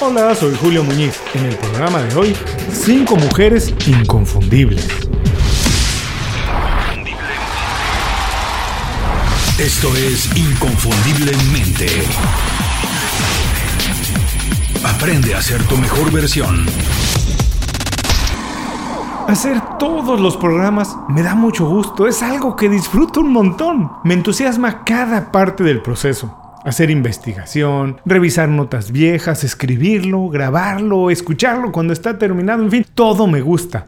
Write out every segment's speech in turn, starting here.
Hola, soy Julio Muñiz. En el programa de hoy, 5 mujeres inconfundibles. Esto es Inconfundiblemente. Aprende a ser tu mejor versión. Hacer todos los programas me da mucho gusto, es algo que disfruto un montón. Me entusiasma cada parte del proceso. Hacer investigación, revisar notas viejas, escribirlo, grabarlo, escucharlo cuando está terminado, en fin, todo me gusta.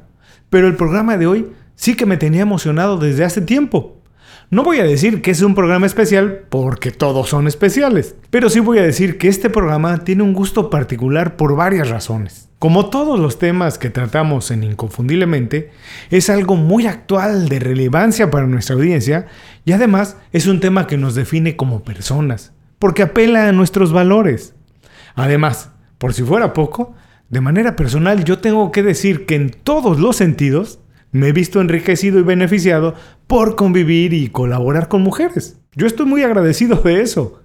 Pero el programa de hoy sí que me tenía emocionado desde hace tiempo. No voy a decir que es un programa especial porque todos son especiales, pero sí voy a decir que este programa tiene un gusto particular por varias razones. Como todos los temas que tratamos en Inconfundiblemente, es algo muy actual de relevancia para nuestra audiencia y además es un tema que nos define como personas, porque apela a nuestros valores. Además, por si fuera poco, de manera personal yo tengo que decir que en todos los sentidos me he visto enriquecido y beneficiado por convivir y colaborar con mujeres. Yo estoy muy agradecido de eso.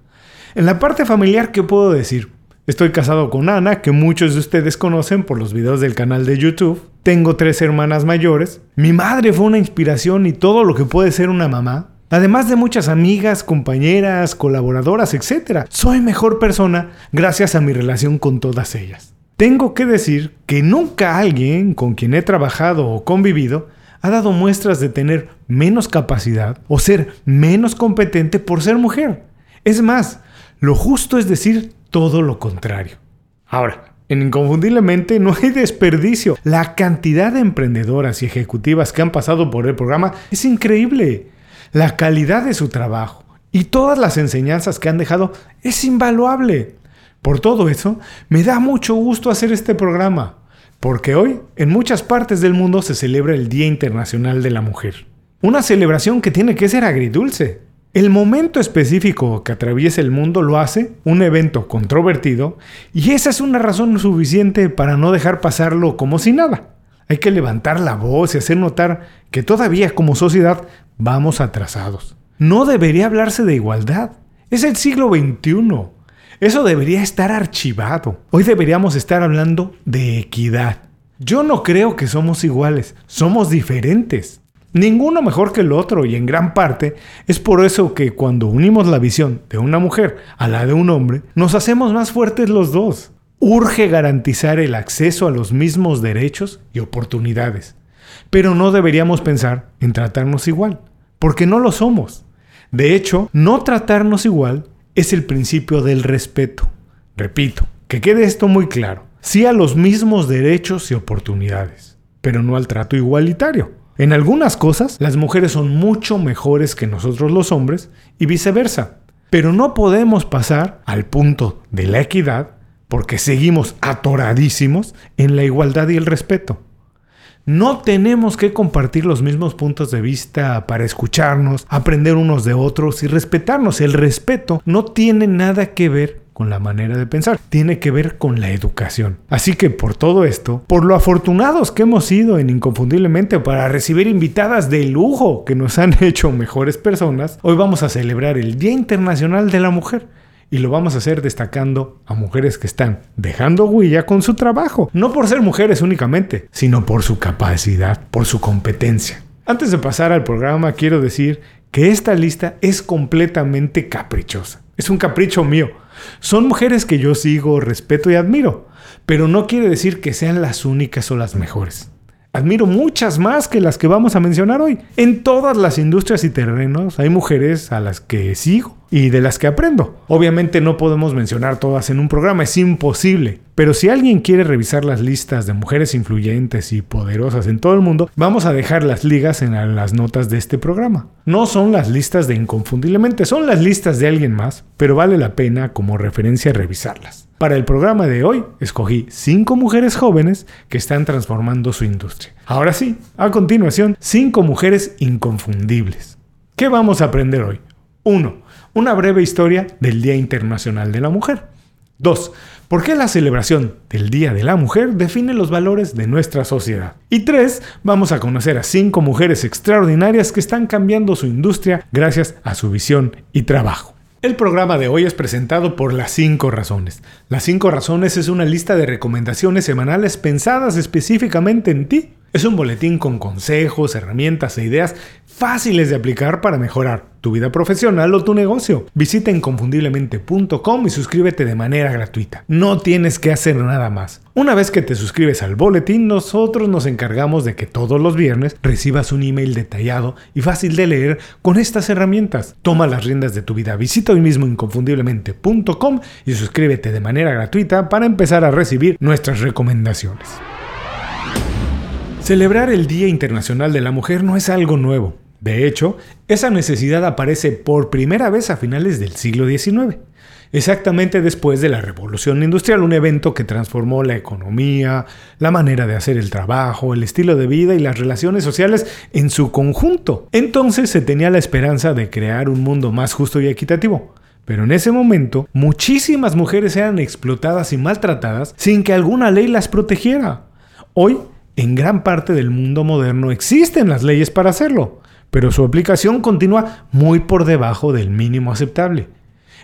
En la parte familiar, ¿qué puedo decir? Estoy casado con Ana, que muchos de ustedes conocen por los videos del canal de YouTube. Tengo tres hermanas mayores. Mi madre fue una inspiración y todo lo que puede ser una mamá. Además de muchas amigas, compañeras, colaboradoras, etc. Soy mejor persona gracias a mi relación con todas ellas. Tengo que decir que nunca alguien con quien he trabajado o convivido ha dado muestras de tener menos capacidad o ser menos competente por ser mujer. Es más, lo justo es decir todo lo contrario. Ahora, en Inconfundiblemente no hay desperdicio. La cantidad de emprendedoras y ejecutivas que han pasado por el programa es increíble. La calidad de su trabajo y todas las enseñanzas que han dejado es invaluable. Por todo eso, me da mucho gusto hacer este programa, porque hoy en muchas partes del mundo se celebra el Día Internacional de la Mujer. Una celebración que tiene que ser agridulce. El momento específico que atraviesa el mundo lo hace un evento controvertido y esa es una razón suficiente para no dejar pasarlo como si nada. Hay que levantar la voz y hacer notar que todavía como sociedad vamos atrasados. No debería hablarse de igualdad. Es el siglo XXI. Eso debería estar archivado. Hoy deberíamos estar hablando de equidad. Yo no creo que somos iguales, somos diferentes. Ninguno mejor que el otro y en gran parte es por eso que cuando unimos la visión de una mujer a la de un hombre, nos hacemos más fuertes los dos. Urge garantizar el acceso a los mismos derechos y oportunidades. Pero no deberíamos pensar en tratarnos igual, porque no lo somos. De hecho, no tratarnos igual es el principio del respeto. Repito, que quede esto muy claro. Sí a los mismos derechos y oportunidades, pero no al trato igualitario. En algunas cosas, las mujeres son mucho mejores que nosotros los hombres y viceversa. Pero no podemos pasar al punto de la equidad porque seguimos atoradísimos en la igualdad y el respeto. No tenemos que compartir los mismos puntos de vista para escucharnos, aprender unos de otros y respetarnos. El respeto no tiene nada que ver con la manera de pensar, tiene que ver con la educación. Así que por todo esto, por lo afortunados que hemos sido en Inconfundiblemente para recibir invitadas de lujo que nos han hecho mejores personas, hoy vamos a celebrar el Día Internacional de la Mujer y lo vamos a hacer destacando a mujeres que están dejando huella con su trabajo, no por ser mujeres únicamente, sino por su capacidad, por su competencia. Antes de pasar al programa, quiero decir que esta lista es completamente caprichosa. Es un capricho mío. Son mujeres que yo sigo, respeto y admiro, pero no quiere decir que sean las únicas o las mejores. Admiro muchas más que las que vamos a mencionar hoy. En todas las industrias y terrenos hay mujeres a las que sigo y de las que aprendo. Obviamente no podemos mencionar todas en un programa, es imposible. Pero si alguien quiere revisar las listas de mujeres influyentes y poderosas en todo el mundo, vamos a dejar las ligas en las notas de este programa. No son las listas de Inconfundiblemente, son las listas de alguien más, pero vale la pena como referencia revisarlas. Para el programa de hoy, escogí 5 mujeres jóvenes que están transformando su industria. Ahora sí, a continuación, 5 mujeres inconfundibles. ¿Qué vamos a aprender hoy? 1. Una breve historia del Día Internacional de la Mujer. 2. ¿Por qué la celebración del Día de la Mujer define los valores de nuestra sociedad? Y 3. Vamos a conocer a 5 mujeres extraordinarias que están cambiando su industria gracias a su visión y trabajo. El programa de hoy es presentado por Las 5 Razones. Las 5 Razones es una lista de recomendaciones semanales pensadas específicamente en ti. Es un boletín con consejos, herramientas e ideas fáciles de aplicar para mejorar tu vida profesional o tu negocio. Visita inconfundiblemente.com y suscríbete de manera gratuita. No tienes que hacer nada más. Una vez que te suscribes al boletín, nosotros nos encargamos de que todos los viernes recibas un email detallado y fácil de leer con estas herramientas. Toma las riendas de tu vida. Visita hoy mismo inconfundiblemente.com y suscríbete de manera gratuita para empezar a recibir nuestras recomendaciones. Celebrar el Día Internacional de la Mujer no es algo nuevo. De hecho, esa necesidad aparece por primera vez a finales del siglo XIX, exactamente después de la Revolución Industrial, un evento que transformó la economía, la manera de hacer el trabajo, el estilo de vida y las relaciones sociales en su conjunto. Entonces se tenía la esperanza de crear un mundo más justo y equitativo. Pero en ese momento, muchísimas mujeres eran explotadas y maltratadas sin que alguna ley las protegiera. Hoy, en gran parte del mundo moderno existen las leyes para hacerlo pero su aplicación continúa muy por debajo del mínimo aceptable.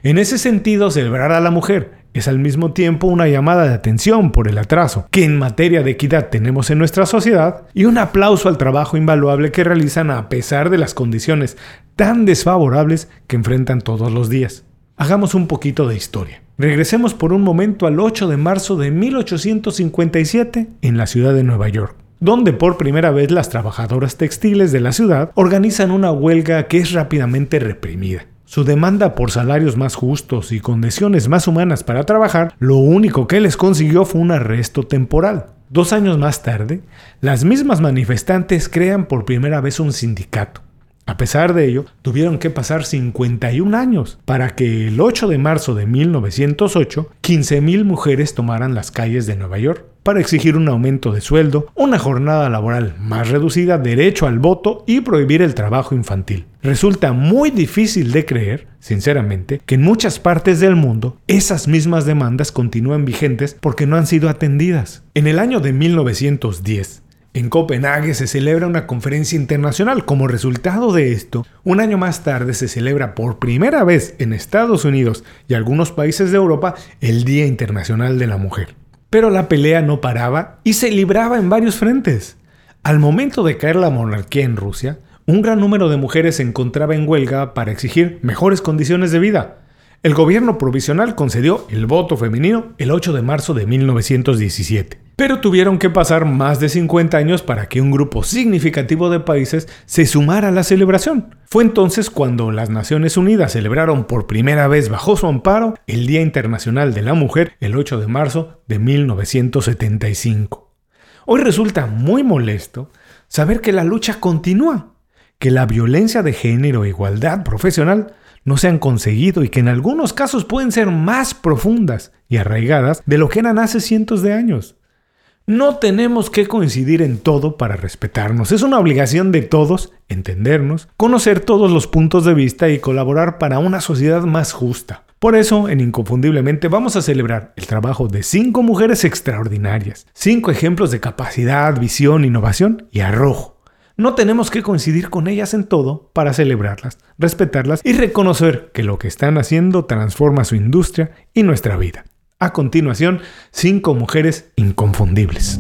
En ese sentido, celebrar a la mujer es al mismo tiempo una llamada de atención por el atraso que en materia de equidad tenemos en nuestra sociedad y un aplauso al trabajo invaluable que realizan a pesar de las condiciones tan desfavorables que enfrentan todos los días. Hagamos un poquito de historia. Regresemos por un momento al 8 de marzo de 1857 en la ciudad de Nueva York donde por primera vez las trabajadoras textiles de la ciudad organizan una huelga que es rápidamente reprimida. Su demanda por salarios más justos y condiciones más humanas para trabajar, lo único que les consiguió fue un arresto temporal. Dos años más tarde, las mismas manifestantes crean por primera vez un sindicato. A pesar de ello, tuvieron que pasar 51 años para que el 8 de marzo de 1908, 15.000 mujeres tomaran las calles de Nueva York para exigir un aumento de sueldo, una jornada laboral más reducida, derecho al voto y prohibir el trabajo infantil. Resulta muy difícil de creer, sinceramente, que en muchas partes del mundo esas mismas demandas continúan vigentes porque no han sido atendidas. En el año de 1910, en Copenhague se celebra una conferencia internacional. Como resultado de esto, un año más tarde se celebra por primera vez en Estados Unidos y algunos países de Europa el Día Internacional de la Mujer. Pero la pelea no paraba y se libraba en varios frentes. Al momento de caer la monarquía en Rusia, un gran número de mujeres se encontraba en huelga para exigir mejores condiciones de vida. El gobierno provisional concedió el voto femenino el 8 de marzo de 1917. Pero tuvieron que pasar más de 50 años para que un grupo significativo de países se sumara a la celebración. Fue entonces cuando las Naciones Unidas celebraron por primera vez bajo su amparo el Día Internacional de la Mujer el 8 de marzo de 1975. Hoy resulta muy molesto saber que la lucha continúa, que la violencia de género e igualdad profesional no se han conseguido y que en algunos casos pueden ser más profundas y arraigadas de lo que eran hace cientos de años. No tenemos que coincidir en todo para respetarnos. Es una obligación de todos entendernos, conocer todos los puntos de vista y colaborar para una sociedad más justa. Por eso, en Inconfundiblemente vamos a celebrar el trabajo de cinco mujeres extraordinarias, cinco ejemplos de capacidad, visión, innovación y arrojo no tenemos que coincidir con ellas en todo para celebrarlas, respetarlas y reconocer que lo que están haciendo transforma su industria y nuestra vida. A continuación, cinco mujeres inconfundibles.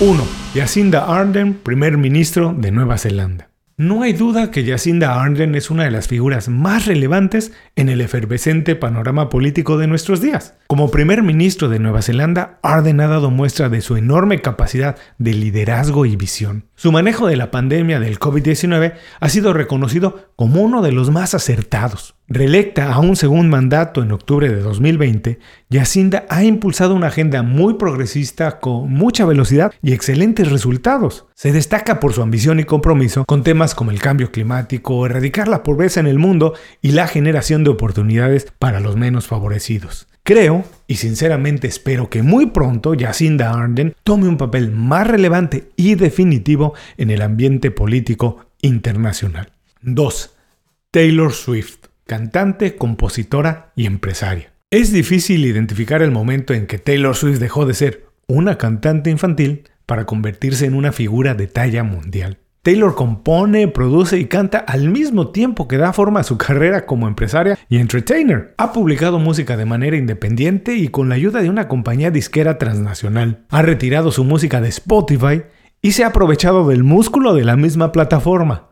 1. Jacinda Ardern, primer ministro de Nueva Zelanda. No hay duda que Jacinda Ardern es una de las figuras más relevantes en el efervescente panorama político de nuestros días. Como primer ministro de Nueva Zelanda, Ardern ha dado muestra de su enorme capacidad de liderazgo y visión. Su manejo de la pandemia del COVID-19 ha sido reconocido como uno de los más acertados. Reelecta a un segundo mandato en octubre de 2020, Yacinda ha impulsado una agenda muy progresista con mucha velocidad y excelentes resultados. Se destaca por su ambición y compromiso con temas como el cambio climático, erradicar la pobreza en el mundo y la generación de oportunidades para los menos favorecidos. Creo y sinceramente espero que muy pronto Jacinda Arden tome un papel más relevante y definitivo en el ambiente político internacional. 2. Taylor Swift cantante, compositora y empresaria. Es difícil identificar el momento en que Taylor Swift dejó de ser una cantante infantil para convertirse en una figura de talla mundial. Taylor compone, produce y canta al mismo tiempo que da forma a su carrera como empresaria y entertainer. Ha publicado música de manera independiente y con la ayuda de una compañía disquera transnacional. Ha retirado su música de Spotify y se ha aprovechado del músculo de la misma plataforma.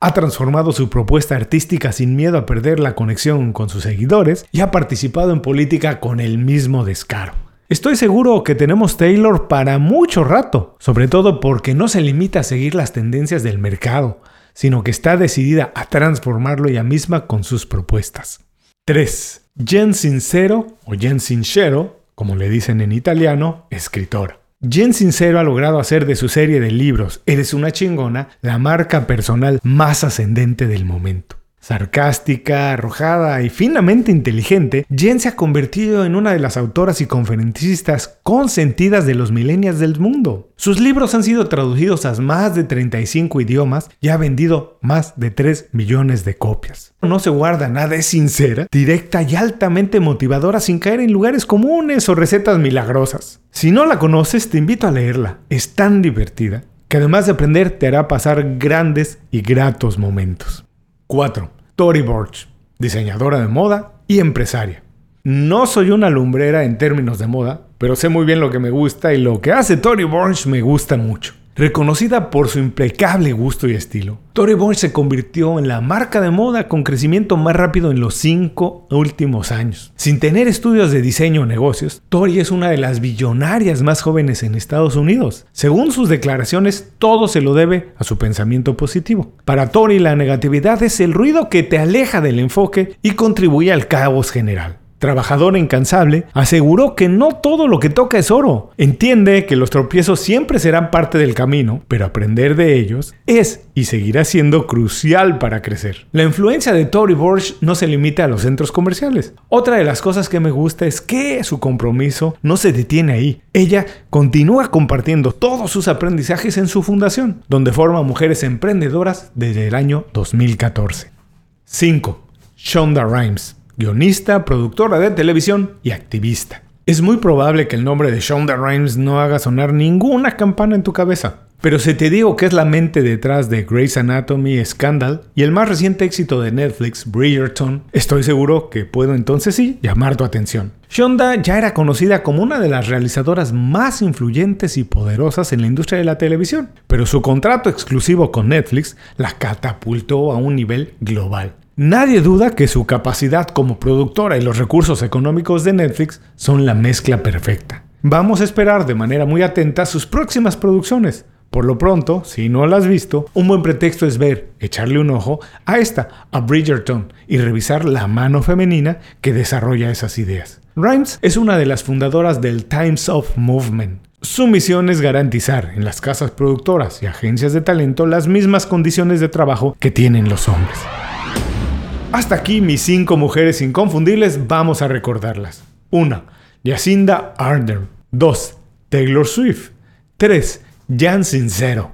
Ha transformado su propuesta artística sin miedo a perder la conexión con sus seguidores y ha participado en política con el mismo descaro. Estoy seguro que tenemos Taylor para mucho rato, sobre todo porque no se limita a seguir las tendencias del mercado, sino que está decidida a transformarlo ella misma con sus propuestas. 3. Jen Sincero o Jen Sincero, como le dicen en italiano, escritora. Jen Sincero ha logrado hacer de su serie de libros Eres una chingona la marca personal más ascendente del momento. Sarcástica, arrojada y finamente inteligente, Jen se ha convertido en una de las autoras y conferencistas consentidas de los millennials del mundo. Sus libros han sido traducidos a más de 35 idiomas y ha vendido más de 3 millones de copias. No se guarda nada, es sincera, directa y altamente motivadora sin caer en lugares comunes o recetas milagrosas. Si no la conoces, te invito a leerla. Es tan divertida que además de aprender te hará pasar grandes y gratos momentos. 4. Tori Borch, diseñadora de moda y empresaria. No soy una lumbrera en términos de moda, pero sé muy bien lo que me gusta y lo que hace Tori Borch me gusta mucho. Reconocida por su impecable gusto y estilo, Tory Burch se convirtió en la marca de moda con crecimiento más rápido en los cinco últimos años. Sin tener estudios de diseño o negocios, Tori es una de las billonarias más jóvenes en Estados Unidos. Según sus declaraciones, todo se lo debe a su pensamiento positivo. Para Tori, la negatividad es el ruido que te aleja del enfoque y contribuye al caos general trabajador incansable, aseguró que no todo lo que toca es oro. Entiende que los tropiezos siempre serán parte del camino, pero aprender de ellos es y seguirá siendo crucial para crecer. La influencia de Tory Burch no se limita a los centros comerciales. Otra de las cosas que me gusta es que su compromiso no se detiene ahí. Ella continúa compartiendo todos sus aprendizajes en su fundación, donde forma mujeres emprendedoras desde el año 2014. 5. Shonda Rhimes guionista, productora de televisión y activista. Es muy probable que el nombre de Shonda Rhimes no haga sonar ninguna campana en tu cabeza. Pero si te digo que es la mente detrás de Grey's Anatomy, Scandal y el más reciente éxito de Netflix, Bridgerton, estoy seguro que puedo entonces sí llamar tu atención. Shonda ya era conocida como una de las realizadoras más influyentes y poderosas en la industria de la televisión, pero su contrato exclusivo con Netflix la catapultó a un nivel global. Nadie duda que su capacidad como productora y los recursos económicos de Netflix son la mezcla perfecta. Vamos a esperar de manera muy atenta sus próximas producciones. Por lo pronto, si no la has visto, un buen pretexto es ver, echarle un ojo a esta, a Bridgerton, y revisar la mano femenina que desarrolla esas ideas. Rhimes es una de las fundadoras del Times of Movement. Su misión es garantizar en las casas productoras y agencias de talento las mismas condiciones de trabajo que tienen los hombres. Hasta aquí mis cinco mujeres inconfundibles, vamos a recordarlas. 1. Jacinda Ardern. 2. Taylor Swift. 3. Jan Sincero.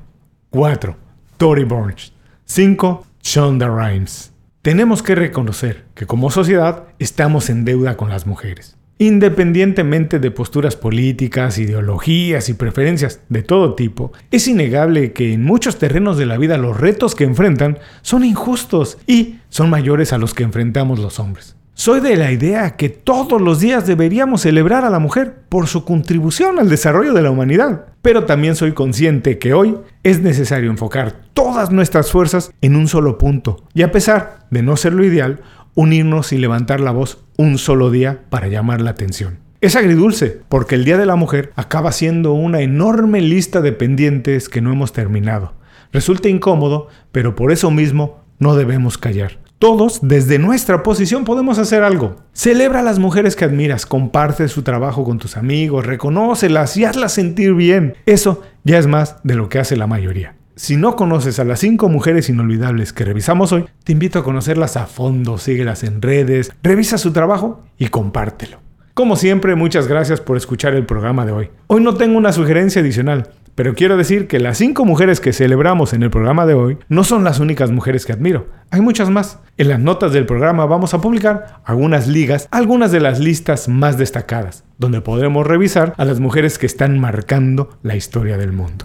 4. Tory Burch. 5. Shonda Rhimes. Tenemos que reconocer que como sociedad estamos en deuda con las mujeres. Independientemente de posturas políticas, ideologías y preferencias de todo tipo, es innegable que en muchos terrenos de la vida los retos que enfrentan son injustos y son mayores a los que enfrentamos los hombres. Soy de la idea que todos los días deberíamos celebrar a la mujer por su contribución al desarrollo de la humanidad, pero también soy consciente que hoy es necesario enfocar todas nuestras fuerzas en un solo punto, y a pesar de no ser lo ideal, unirnos y levantar la voz un solo día para llamar la atención. Es agridulce, porque el Día de la Mujer acaba siendo una enorme lista de pendientes que no hemos terminado. Resulta incómodo, pero por eso mismo no debemos callar. Todos, desde nuestra posición, podemos hacer algo. Celebra a las mujeres que admiras, comparte su trabajo con tus amigos, reconócelas y hazlas sentir bien. Eso ya es más de lo que hace la mayoría. Si no conoces a las 5 mujeres inolvidables que revisamos hoy, te invito a conocerlas a fondo, síguelas en redes, revisa su trabajo y compártelo. Como siempre, muchas gracias por escuchar el programa de hoy. Hoy no tengo una sugerencia adicional, pero quiero decir que las 5 mujeres que celebramos en el programa de hoy no son las únicas mujeres que admiro. Hay muchas más. En las notas del programa vamos a publicar algunas ligas, algunas de las listas más destacadas, donde podremos revisar a las mujeres que están marcando la historia del mundo.